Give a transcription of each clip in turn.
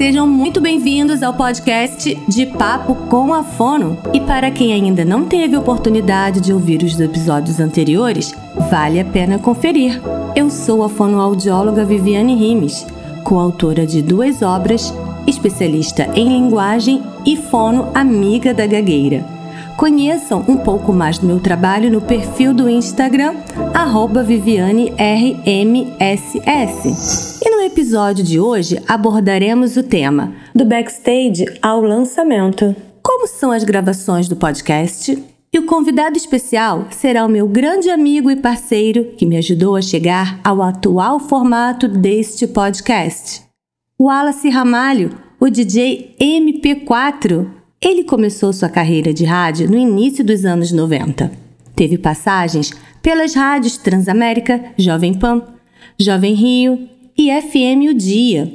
Sejam muito bem-vindos ao podcast de Papo com a Fono. E para quem ainda não teve oportunidade de ouvir os episódios anteriores, vale a pena conferir. Eu sou a fonoaudióloga Viviane Rimes, coautora de duas obras, especialista em linguagem e fono amiga da gagueira. Conheçam um pouco mais do meu trabalho no perfil do Instagram, VivianeRMSS. No episódio de hoje abordaremos o tema do backstage ao lançamento. Como são as gravações do podcast? E o convidado especial será o meu grande amigo e parceiro que me ajudou a chegar ao atual formato deste podcast. Wallace Ramalho, o DJ MP4. Ele começou sua carreira de rádio no início dos anos 90. Teve passagens pelas rádios Transamérica, Jovem Pan, Jovem Rio, e FM O Dia.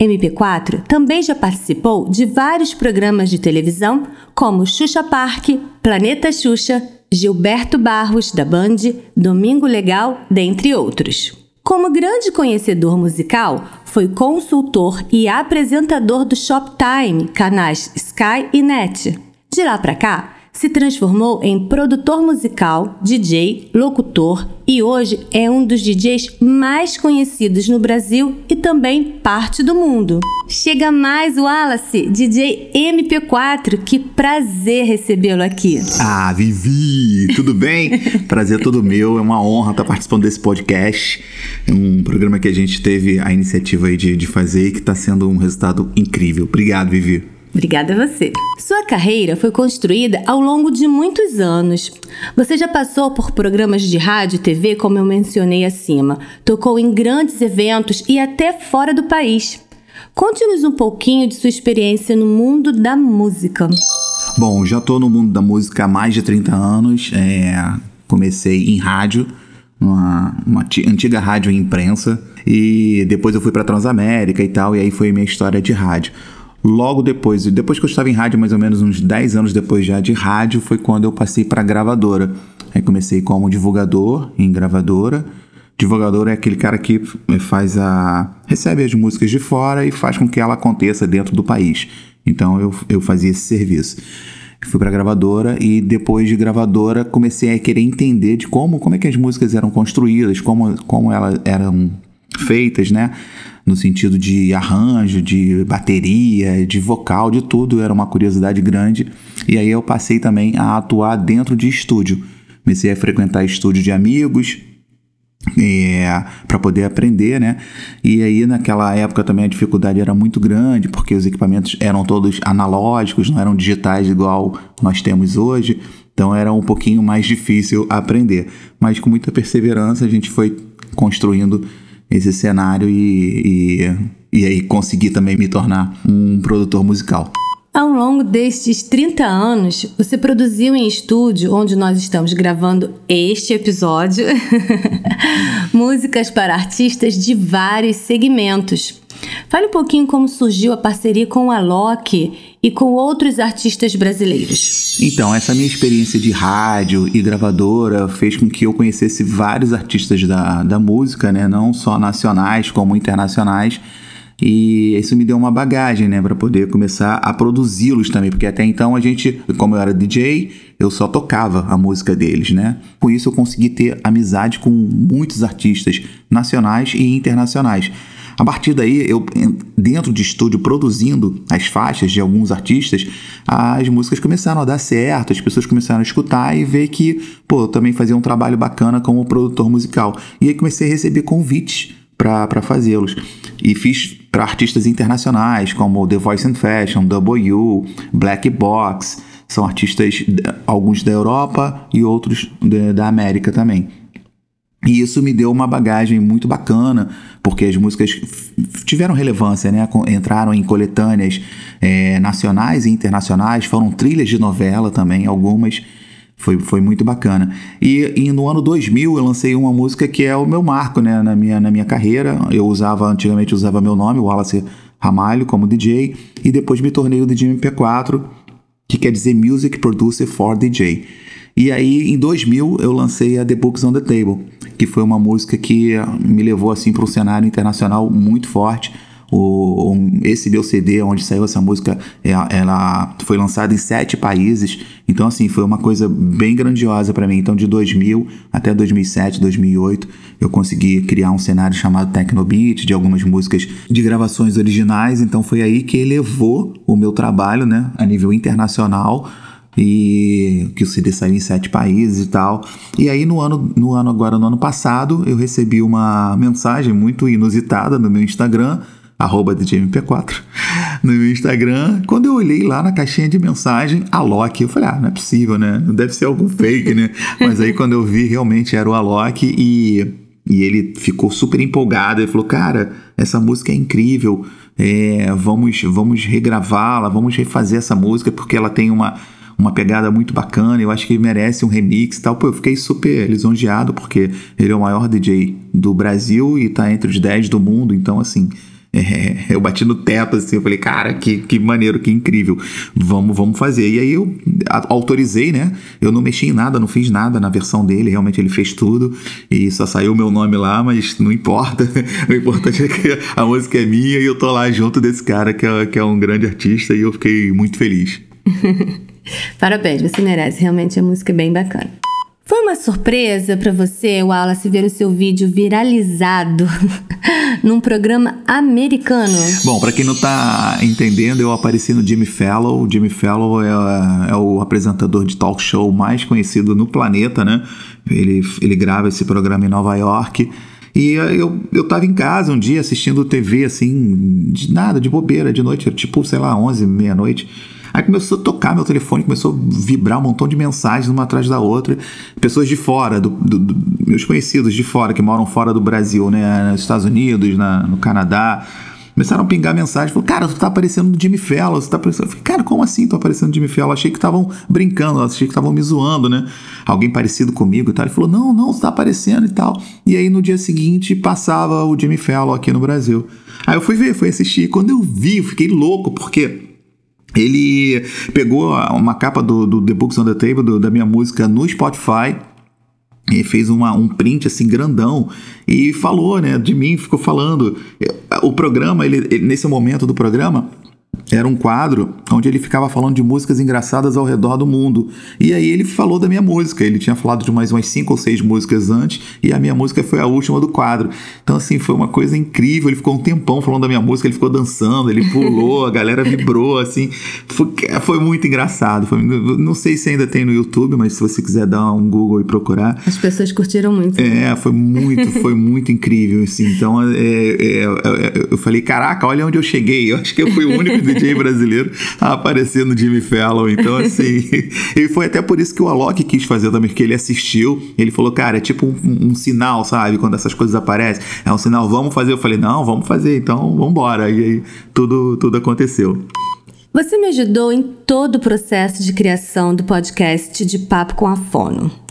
MP4 também já participou de vários programas de televisão, como Xuxa Park, Planeta Xuxa, Gilberto Barros, da Band, Domingo Legal, dentre outros. Como grande conhecedor musical, foi consultor e apresentador do Shoptime, canais Sky e Net. De lá para cá, se transformou em produtor musical, DJ, locutor e hoje é um dos DJs mais conhecidos no Brasil e também parte do mundo. Chega mais o Wallace, DJ MP4. Que prazer recebê-lo aqui. Ah, Vivi, tudo bem? prazer todo meu, é uma honra estar participando desse podcast. É um programa que a gente teve a iniciativa de, de fazer e que está sendo um resultado incrível. Obrigado, Vivi. Obrigada a você. Sua carreira foi construída ao longo de muitos anos. Você já passou por programas de rádio e TV, como eu mencionei acima, tocou em grandes eventos e até fora do país. Conte-nos um pouquinho de sua experiência no mundo da música. Bom, já estou no mundo da música há mais de 30 anos. É, comecei em rádio, uma, uma antiga rádio em imprensa, e depois eu fui para Transamérica e tal, e aí foi minha história de rádio. Logo depois, depois que eu estava em rádio, mais ou menos uns 10 anos depois já de rádio, foi quando eu passei para gravadora. Aí comecei como divulgador em gravadora. Divulgador é aquele cara que faz a. recebe as músicas de fora e faz com que ela aconteça dentro do país. Então eu, eu fazia esse serviço. Fui para gravadora e depois de gravadora comecei a querer entender de como, como é que as músicas eram construídas, como, como elas eram feitas, né? no sentido de arranjo, de bateria, de vocal, de tudo, era uma curiosidade grande. E aí eu passei também a atuar dentro de estúdio. Comecei a frequentar estúdio de amigos, é, para poder aprender, né? E aí naquela época também a dificuldade era muito grande, porque os equipamentos eram todos analógicos, não eram digitais igual nós temos hoje. Então era um pouquinho mais difícil aprender. Mas com muita perseverança a gente foi construindo esse cenário e, e, e aí conseguir também me tornar um produtor musical. Ao longo destes 30 anos, você produziu em estúdio, onde nós estamos gravando este episódio, músicas para artistas de vários segmentos. Fale um pouquinho como surgiu a parceria com a Loki e com outros artistas brasileiros. Então, essa minha experiência de rádio e gravadora fez com que eu conhecesse vários artistas da, da música, né? não só nacionais como internacionais. E isso me deu uma bagagem, né, para poder começar a produzi-los também, porque até então a gente, como eu era DJ, eu só tocava a música deles, né? Com isso eu consegui ter amizade com muitos artistas nacionais e internacionais. A partir daí, eu dentro de estúdio produzindo as faixas de alguns artistas, as músicas começaram a dar certo, as pessoas começaram a escutar e ver que, pô, eu também fazia um trabalho bacana como produtor musical. E aí comecei a receber convites para fazê-los. E fiz para artistas internacionais como The Voice and Fashion, W, Black Box, são artistas alguns da Europa e outros da América também. E isso me deu uma bagagem muito bacana, porque as músicas tiveram relevância, né? Entraram em coletâneas é, nacionais e internacionais, foram trilhas de novela também, algumas. Foi, foi muito bacana. E, e, no ano 2000 eu lancei uma música que é o meu marco né, na, minha, na minha carreira. Eu usava, antigamente usava meu nome, Wallace Ramalho, como DJ, e depois me tornei o DJ MP4, que quer dizer Music Producer for DJ. E aí, em 2000, eu lancei a The Books on the Table, que foi uma música que me levou assim para um cenário internacional muito forte. O, esse meu CD, onde saiu essa música, é, ela foi lançada em sete países. Então, assim, foi uma coisa bem grandiosa para mim. Então, de 2000 até 2007, 2008, eu consegui criar um cenário chamado Technobeat, de algumas músicas de gravações originais. Então, foi aí que elevou o meu trabalho, né, a nível internacional e que o CD saiu em sete países e tal. E aí no ano, no ano agora, no ano passado, eu recebi uma mensagem muito inusitada no meu Instagram, arroba DJMP4, no meu Instagram. Quando eu olhei lá na caixinha de mensagem, Alok, eu falei, ah, não é possível, né? Não deve ser algum fake, né? Mas aí quando eu vi, realmente era o Alok e... E ele ficou super empolgado. Ele falou: Cara, essa música é incrível. É, vamos, vamos regravá-la, vamos refazer essa música porque ela tem uma, uma pegada muito bacana, eu acho que merece um remix e tal. Pô, eu fiquei super lisonjeado porque ele é o maior DJ do Brasil e tá entre os 10 do mundo, então assim. É, eu bati no teto assim, eu falei, cara, que, que maneiro, que incrível. Vamos, vamos fazer. E aí eu autorizei, né? Eu não mexi em nada, não fiz nada na versão dele, realmente ele fez tudo e só saiu o meu nome lá, mas não importa. o importante é que a música é minha e eu tô lá junto desse cara que é, que é um grande artista e eu fiquei muito feliz. Parabéns, você merece. Realmente a música é bem bacana. Foi uma surpresa para você, Wallace, ver o seu vídeo viralizado num programa americano? Bom, para quem não tá entendendo, eu apareci no Jimmy Fallon. O Jimmy Fallon é, é, o apresentador de talk show mais conhecido no planeta, né? Ele, ele grava esse programa em Nova York. E eu, eu tava em casa um dia assistindo TV, assim, de nada, de bobeira, de noite, tipo, sei lá, 11, meia-noite. Aí começou a tocar meu telefone, começou a vibrar um montão de mensagens uma atrás da outra. Pessoas de fora, do, do, do, meus conhecidos de fora, que moram fora do Brasil, né? Nos Estados Unidos, na, no Canadá. Começaram a pingar mensagem, falou, cara, tu tá aparecendo no Jimmy Fallon, você tá aparecendo. Eu falei, cara, como assim tô aparecendo no Jimmy Fallon? Achei que estavam brincando, achei que estavam me zoando, né? Alguém parecido comigo e tal. Ele falou, não, não, você tá aparecendo e tal. E aí no dia seguinte passava o Jimmy Fallon aqui no Brasil. Aí eu fui ver, fui assistir. Quando eu vi, eu fiquei louco, porque ele pegou uma capa do, do The Books on the Table, do, da minha música, no Spotify, e fez uma, um print assim grandão e falou, né, de mim, ficou falando. O programa, ele, ele nesse momento do programa, era um quadro onde ele ficava falando de músicas engraçadas ao redor do mundo. E aí ele falou da minha música. Ele tinha falado de mais umas cinco ou seis músicas antes, e a minha música foi a última do quadro. Então, assim, foi uma coisa incrível. Ele ficou um tempão falando da minha música, ele ficou dançando, ele pulou, a galera vibrou, assim. Foi, foi muito engraçado. Foi, não sei se ainda tem no YouTube, mas se você quiser dar um Google e procurar. As pessoas curtiram muito. É, foi muito, foi muito incrível, assim. Então, é, é, é, eu falei, caraca, olha onde eu cheguei. Eu acho que eu fui o único DJ brasileiro a aparecer no Jimmy Fallon. Então, assim, e foi até por isso que o Alok quis fazer também, porque ele assistiu, ele falou, cara, é tipo um, um, sinal, sabe? Quando essas coisas aparecem, é um sinal, vamos fazer. Eu falei, não, vamos fazer, então vamos embora. E aí tudo, tudo aconteceu. Você me ajudou em todo o processo de criação do podcast de Papo com a Fono.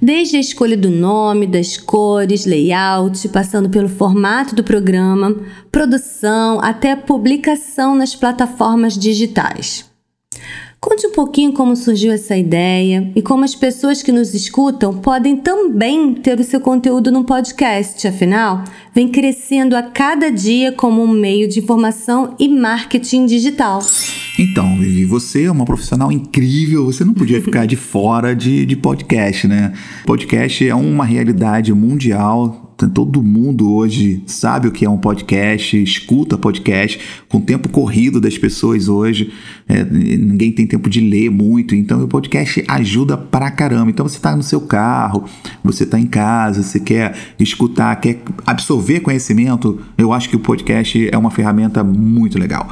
Desde a escolha do nome, das cores, layout, passando pelo formato do programa, produção até publicação nas plataformas digitais. Conte um pouquinho como surgiu essa ideia e como as pessoas que nos escutam podem também ter o seu conteúdo no podcast, afinal, vem crescendo a cada dia como um meio de informação e marketing digital. Então, Vivi, você é uma profissional incrível, você não podia ficar de fora de, de podcast, né? Podcast é uma realidade mundial, Todo mundo hoje sabe o que é um podcast, escuta podcast, com o tempo corrido das pessoas hoje, é, ninguém tem tempo de ler muito, então o podcast ajuda pra caramba. Então você está no seu carro, você está em casa, você quer escutar, quer absorver conhecimento, eu acho que o podcast é uma ferramenta muito legal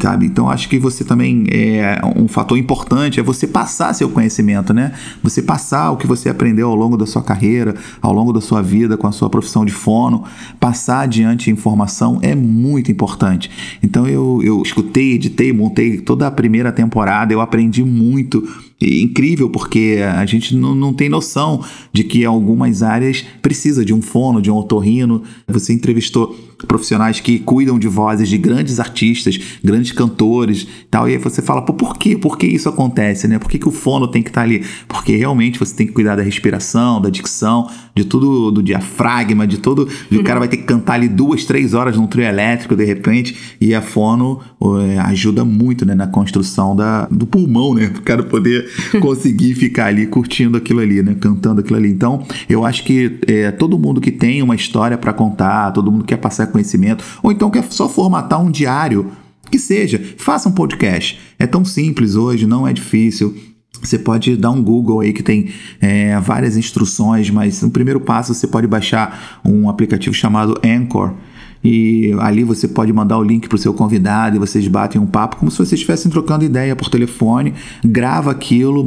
sabe? Então acho que você também é um fator importante é você passar seu conhecimento, né? Você passar o que você aprendeu ao longo da sua carreira, ao longo da sua vida com a sua profissão de fono, passar adiante informação é muito importante. Então eu, eu escutei, editei, montei toda a primeira temporada, eu aprendi muito incrível, porque a gente não, não tem noção de que algumas áreas precisa de um fono, de um otorrino. Você entrevistou profissionais que cuidam de vozes de grandes artistas, grandes cantores tal, e aí você fala, por quê? Por que isso acontece, né? Por que, que o fono tem que estar tá ali? Porque realmente você tem que cuidar da respiração, da dicção, de tudo do diafragma, de todo. Uhum. O cara vai ter que cantar ali duas, três horas num trio elétrico de repente, e a fono é, ajuda muito né, na construção da, do pulmão, né? O cara poder conseguir ficar ali curtindo aquilo ali, né? Cantando aquilo ali. Então, eu acho que é, todo mundo que tem uma história para contar, todo mundo quer passar conhecimento, ou então quer só formatar um diário que seja, faça um podcast. É tão simples hoje, não é difícil. Você pode dar um Google aí que tem é, várias instruções, mas no primeiro passo você pode baixar um aplicativo chamado Anchor. E ali você pode mandar o link para o seu convidado e vocês batem um papo como se vocês estivessem trocando ideia por telefone, grava aquilo,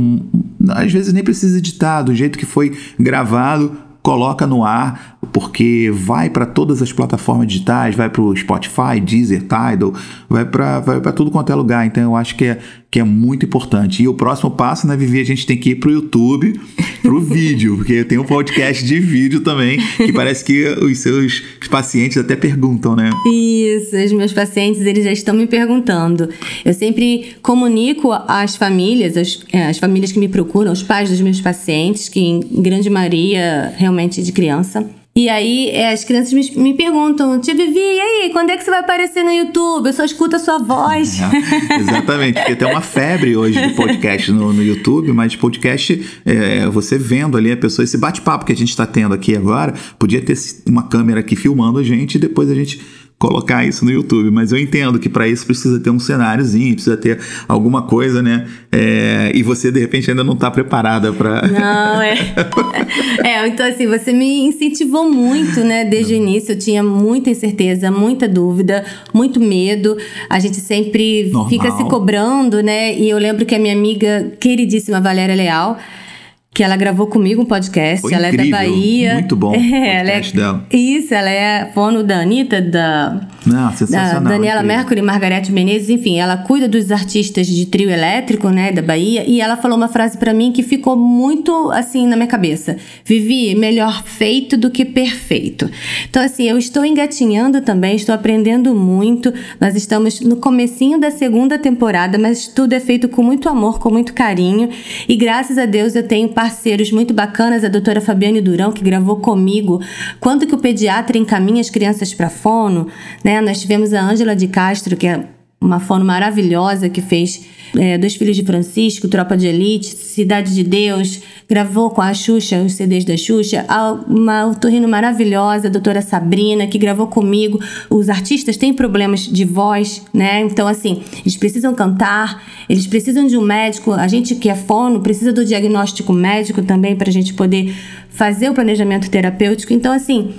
às vezes nem precisa editar, do jeito que foi gravado, coloca no ar, porque vai para todas as plataformas digitais, vai para o Spotify, Deezer, Tidal, vai para vai tudo quanto é lugar. Então eu acho que é, que é muito importante. E o próximo passo, né, Vivi, a gente tem que ir para o YouTube, para o vídeo, porque tem um podcast de vídeo também, que parece que os seus pacientes até perguntam, né? Isso, os meus pacientes, eles já estão me perguntando. Eu sempre comunico às famílias, as, é, as famílias que me procuram, os pais dos meus pacientes, que em grande maioria realmente de criança, e aí é, as crianças me, me perguntam, Tia Vivi, e aí, quando é que você vai aparecer no YouTube? Eu só escuto a sua voz. É, exatamente, porque tem uma febre hoje de podcast no, no YouTube, mas podcast, é, você vendo ali a pessoa, esse bate-papo que a gente está tendo aqui agora, podia ter uma câmera aqui filmando a gente e depois a gente colocar isso no YouTube, mas eu entendo que para isso precisa ter um cenáriozinho, precisa ter alguma coisa, né? É, e você de repente ainda não está preparada para. Não, é. é, então assim, você me incentivou muito, né? Desde o início eu tinha muita incerteza, muita dúvida, muito medo. A gente sempre Normal. fica se cobrando, né? E eu lembro que a minha amiga queridíssima Valéria Leal que ela gravou comigo um podcast. Foi ela incrível, é da Bahia. Muito bom. É, ela é, dela. Isso, ela é fono da Anitta, da, Não, da Daniela Mercury, Margarete Menezes, enfim, ela cuida dos artistas de trio elétrico, né, da Bahia, e ela falou uma frase para mim que ficou muito assim na minha cabeça. Vivi, melhor feito do que perfeito. Então assim, eu estou engatinhando também, estou aprendendo muito. Nós estamos no comecinho da segunda temporada, mas tudo é feito com muito amor, com muito carinho, e graças a Deus eu tenho parceiros muito bacanas, a doutora Fabiane Durão, que gravou comigo Quando que o pediatra encaminha as crianças para fono, né? Nós tivemos a Ângela de Castro, que é uma fono maravilhosa que fez é, Dois Filhos de Francisco, Tropa de Elite, Cidade de Deus, gravou com a Xuxa, os CDs da Xuxa, uma otorrino maravilhosa, a doutora Sabrina, que gravou comigo. Os artistas têm problemas de voz, né? Então, assim, eles precisam cantar, eles precisam de um médico. A gente que é fono precisa do diagnóstico médico também para a gente poder fazer o planejamento terapêutico. Então, assim,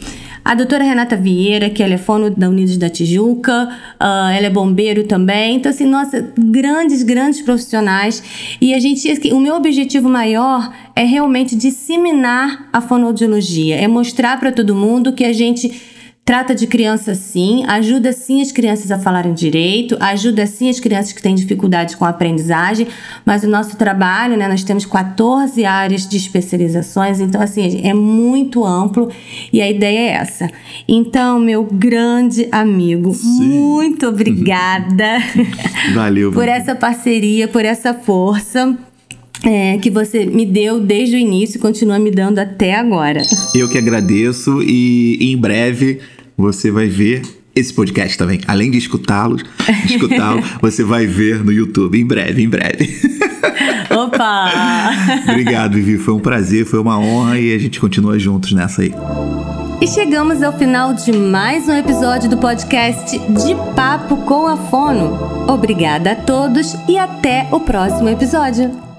a doutora Renata Vieira, que ela é fono da Unidos da Tijuca, uh, ela é bombeiro também. Então, assim, nossa, grandes, grandes profissionais. E a gente, o meu objetivo maior é realmente disseminar a fonoaudiologia, é mostrar para todo mundo que a gente Trata de criança sim, ajuda sim as crianças a falarem direito, ajuda sim as crianças que têm dificuldades com a aprendizagem, mas o nosso trabalho, né, nós temos 14 áreas de especializações, então assim, é muito amplo e a ideia é essa. Então, meu grande amigo, sim. muito obrigada. Valeu. por essa parceria, por essa força. É, que você me deu desde o início e continua me dando até agora. Eu que agradeço e em breve você vai ver esse podcast também. Além de escutá-lo, escutá-lo, você vai ver no YouTube em breve, em breve. Opa! Obrigado, Vivi. Foi um prazer, foi uma honra e a gente continua juntos nessa aí. E chegamos ao final de mais um episódio do podcast De Papo com a Fono. Obrigada a todos e até o próximo episódio.